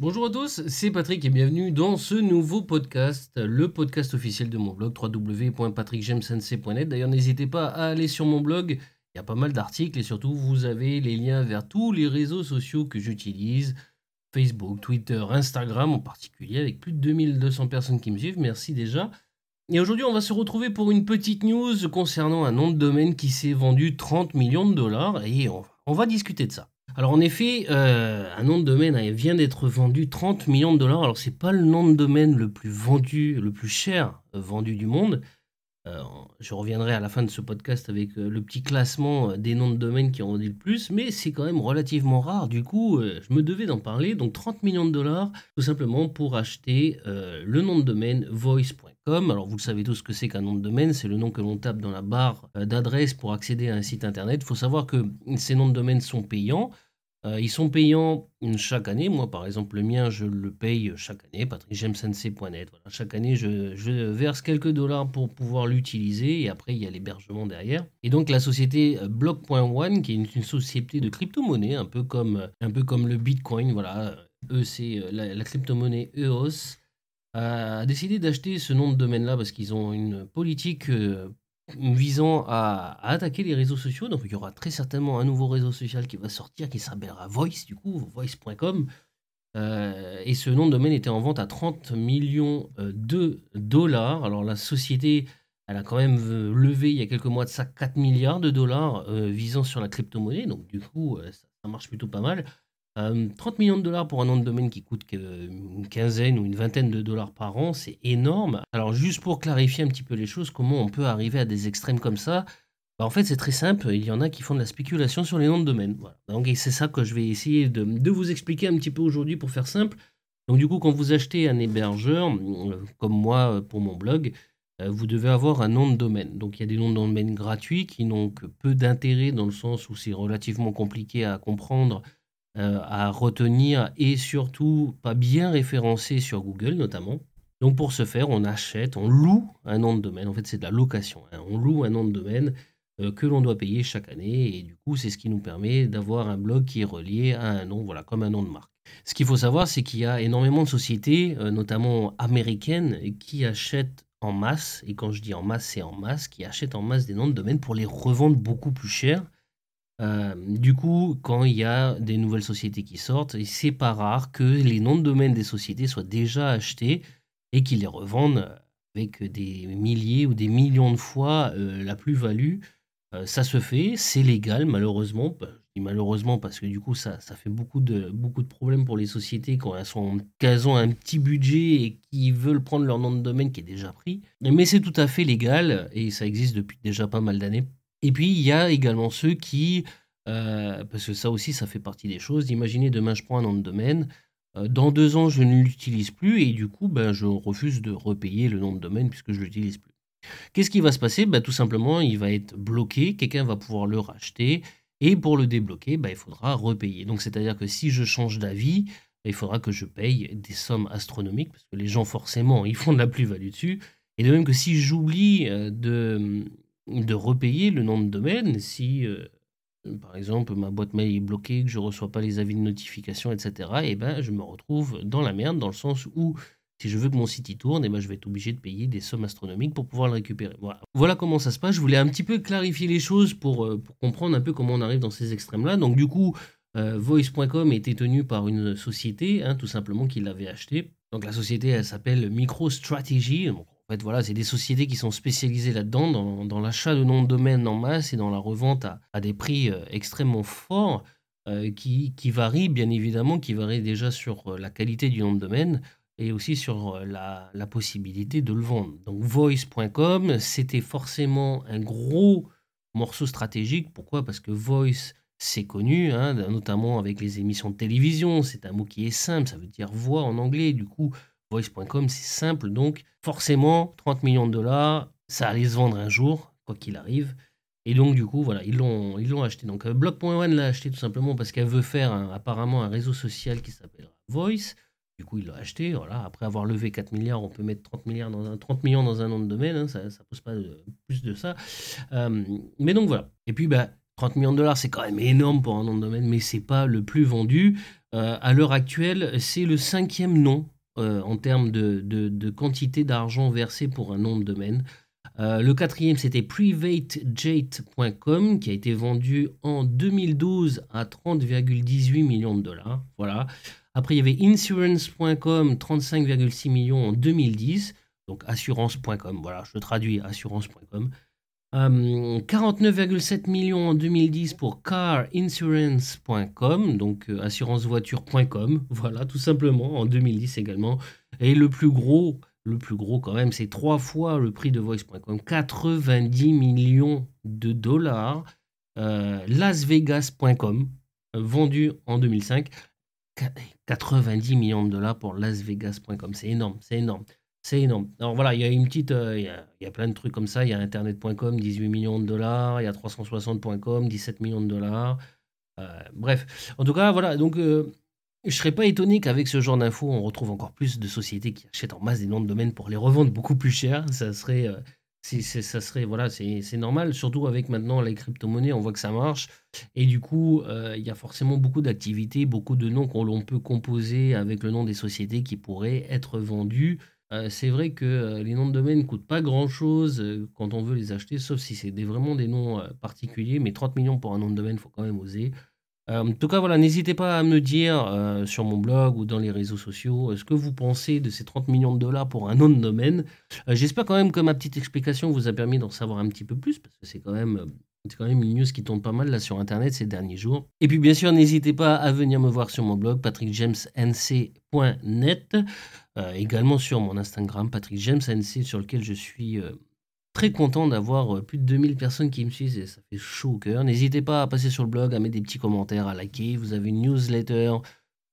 Bonjour à tous, c'est Patrick et bienvenue dans ce nouveau podcast, le podcast officiel de mon blog www.patrickjemsensei.net. D'ailleurs, n'hésitez pas à aller sur mon blog, il y a pas mal d'articles et surtout vous avez les liens vers tous les réseaux sociaux que j'utilise, Facebook, Twitter, Instagram en particulier, avec plus de 2200 personnes qui me suivent, merci déjà. Et aujourd'hui, on va se retrouver pour une petite news concernant un nom de domaine qui s'est vendu 30 millions de dollars et on va discuter de ça. Alors en effet, euh, un nom de domaine vient d'être vendu 30 millions de dollars. Alors c'est pas le nom de domaine le plus vendu, le plus cher euh, vendu du monde. Euh, je reviendrai à la fin de ce podcast avec le petit classement des noms de domaine qui ont vendu le plus, mais c'est quand même relativement rare. Du coup, je me devais d'en parler. Donc 30 millions de dollars, tout simplement pour acheter le nom de domaine voice.com. Alors vous le savez tous ce que c'est qu'un nom de domaine, c'est le nom que l'on tape dans la barre d'adresse pour accéder à un site internet. Il faut savoir que ces noms de domaine sont payants. Euh, ils sont payants chaque année. Moi, par exemple, le mien, je le paye chaque année, patrickjemsensei.net. Voilà. Chaque année, je, verse quelques dollars pour pouvoir l'utiliser et après, il y a l'hébergement derrière. Et donc, la société euh, Block.one, qui est une, société de crypto-monnaie, un, peu comme, un peu comme le Bitcoin, voilà, eux, c'est euh, la, la crypto-monnaie EOS, a décidé d'acheter ce nom de domaine-là parce qu'ils ont une politique visant à, attaquer les réseaux sociaux. Donc il y aura très certainement un nouveau réseau social qui va sortir qui s'appellera Voice, du coup, voice.com. Euh, et ce nom de domaine était en vente à 30 millions euh, de dollars. Alors la société, elle a quand même levé il y a quelques mois de ça 4 milliards de dollars euh, visant sur la crypto-monnaie. Donc du coup, ça, marche plutôt pas mal. 30 euh, millions de dollars pour un nom de domaine qui coûte une quinzaine ou une vingtaine de dollars par an, c'est énorme. Alors juste pour clarifier un petit peu les choses, comment on peut arriver à des extrêmes comme ça? Bah, En fait c'est très simple, il y en a qui font de la spéculation sur les noms de domaine. Donc c'est ça que je vais essayer de, vous expliquer un petit peu aujourd'hui pour faire simple. Donc du coup quand vous achetez un hébergeur, euh, comme moi euh, pour mon blog, vous devez avoir un nom de domaine. Donc il y a des noms de domaine gratuits qui n'ont que peu d'intérêt dans le sens où c'est relativement compliqué à comprendre euh, à retenir et surtout pas bien référencé sur Google notamment. Donc pour ce faire, on achète, on loue un nom de domaine. En fait, c'est de la location. Hein. On loue un nom de domaine euh, que l'on doit payer chaque année. Et du coup, c'est ce qui nous permet d'avoir un blog qui est relié à un nom, voilà, comme un nom de marque. Ce qu'il faut savoir, c'est qu'il y a énormément de sociétés, euh, notamment américaines, qui achètent en masse, et quand je dis en masse, c'est en masse, qui achètent en masse des noms de domaine pour les revendre beaucoup plus cher euh, du coup, quand il y a des nouvelles sociétés qui sortent, c'est pas rare que les noms de domaine des sociétés soient déjà achetés et qu'ils les revendent avec des milliers ou des millions de fois euh, la plus-value. Euh, ça se fait, c'est légal malheureusement. Je dis malheureusement parce que du coup ça, fait beaucoup de, beaucoup de problèmes pour les sociétés quand elles, sont, elles ont un petit budget et qui veulent prendre leur nom de domaine qui est déjà pris. Mais c'est tout à fait légal et ça existe depuis déjà pas mal d'années. Et puis, il y a également ceux qui, euh, parce que ça aussi, ça fait partie des choses, imaginez demain, je prends un nom de domaine, euh, dans deux ans, je ne l'utilise plus, et du coup, ben, je refuse de repayer le nom de domaine puisque je ne l'utilise plus. Qu'est-ce qui va se passer? Ben, Tout simplement, il va être bloqué, quelqu'un va pouvoir le racheter, et pour le débloquer, ben, il faudra repayer. Donc, c'est-à-dire que si je change d'avis, ben, il faudra que je paye des sommes astronomiques, parce que les gens, forcément, ils font de la plus-value dessus. Et de même que si j'oublie euh, de, de repayer le nom de domaine si, euh, par exemple, ma boîte mail est bloquée, que je ne reçois pas les avis de notification, etc. Et eh ben, je me retrouve dans la merde, dans le sens où si je veux que mon site y tourne, et eh ben, je vais être obligé de payer des sommes astronomiques pour pouvoir le récupérer. Voilà. comment ça se passe. Je voulais un petit peu clarifier les choses pour, euh, pour comprendre un peu comment on arrive dans ces extrêmes-là. Donc du coup, euh, Voice.com était tenu par une société, hein, tout simplement, qui l'avait acheté. Donc la société, elle s'appelle MicroStrategy. En fait, voilà, c'est des sociétés qui sont spécialisées là-dedans, dans, l'achat de noms de domaine en masse et dans la revente à, des prix euh, extrêmement forts, euh, qui, varient bien évidemment, qui varient déjà sur euh, la qualité du nom de domaine et aussi sur la, possibilité de le vendre. Donc voice.com, c'était forcément un gros morceau stratégique. Pourquoi? Parce que voice, c'est connu, hein, notamment avec les émissions de télévision. C'est un mot qui est simple, ça veut dire voix en anglais. Du coup, Voice.com, c'est simple, donc forcément, 30 millions de dollars, ça allait se vendre un jour, quoi qu'il arrive. Et donc, du coup, voilà, ils l'ont, ils l'ont acheté. Donc, euh, Block.one l'a acheté tout simplement parce qu'elle veut faire apparemment un réseau social qui s'appellera Voice. Du coup, il l'a acheté. Voilà. Après avoir levé 4 milliards, on peut mettre 30, milliards dans un, 30 millions dans un nom de domaine. Hein, ça ne pose pas plus de ça. Euh, mais donc, voilà. Et puis, bah, 30 millions de dollars, c'est quand même énorme pour un nom de domaine, mais c'est pas le plus vendu. à l'heure actuelle, c'est le cinquième nom en termes de, de quantité d'argent versé pour un nom de domaine. Euh, le quatrième, c'était privatejate.com qui a été vendu en 2012 à 30,18 millions de dollars. Voilà. Après, il y avait insurance.com, 35,6 millions en 2010. Donc assurance.com, voilà, je traduis assurance.com. 49,7 euh, millions en 2010 pour carinsurance.com, donc euh, assurancevoiture.com, voilà, tout simplement, en 2010 également. Et le plus gros, le plus gros quand même, c'est trois fois le prix de Voice.com, 90 millions de dollars. Euh, Lasvegas.com, vendu en 2005, 90 millions de dollars pour Lasvegas.com. C'est énorme, c'est énorme. C'est énorme. Alors voilà, il y a une petite. Euh, y plein de trucs comme ça. Il y a Internet.com, 18 millions de dollars. Il y a 360.com, 17 millions de dollars. Euh, bref. En tout cas, voilà. Donc, je serais pas étonné qu'avec ce genre d'infos, on retrouve encore plus de sociétés qui achètent en masse des noms de domaine pour les revendre beaucoup plus cher. Ça serait, euh, ça serait, voilà, c'est normal. Surtout avec maintenant les crypto-monnaies, on voit que ça marche. Et du coup, euh, il y a forcément beaucoup d'activités, beaucoup de noms qu'on peut composer avec le nom des sociétés qui pourraient être vendus. Euh, c'est vrai que les noms de domaine ne coûtent pas grand-chose quand on veut les acheter, sauf si c'est vraiment des noms particuliers. Mais 30 millions pour un nom de domaine, il faut quand même oser. Euh, en tout cas, voilà, n'hésitez pas à me dire euh, sur mon blog ou dans les réseaux sociaux euh, ce que vous pensez de ces 30 millions de dollars pour un nom de domaine. J'espère quand même que ma petite explication vous a permis d'en savoir un petit peu plus parce que c'est quand même une news qui tombe pas mal là sur internet ces derniers jours. Et puis bien sûr, n'hésitez pas à venir me voir sur mon blog patrickjamesnc.net, également sur mon Instagram patrickjamesnc sur lequel je suis très content d'avoir euh, plus de 2000 personnes qui me suivent et ça fait chaud au cœur. N'hésitez pas à passer sur le blog, à mettre des petits commentaires, à liker. Vous avez une newsletter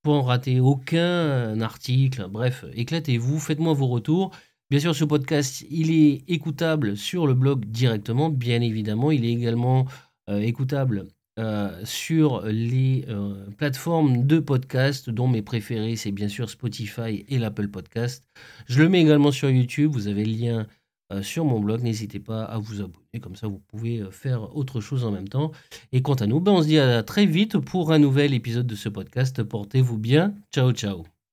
pour en rater aucun euh, article. Bref, éclatez-vous, faites-moi vos retours. Bien sûr, ce podcast, il est écoutable sur le blog directement, bien évidemment. Il est également euh, écoutable sur les plateformes de podcast, dont mes préférés, c'est bien sûr Spotify et l'Apple Podcast. Je le mets également sur YouTube. Vous avez le lien euh, sur mon blog. N'hésitez pas à vous abonner, comme ça vous pouvez euh, faire autre chose en même temps. Et quant à nous, ben on se dit à très vite pour un nouvel épisode de ce podcast. Portez-vous bien. Ciao, ciao.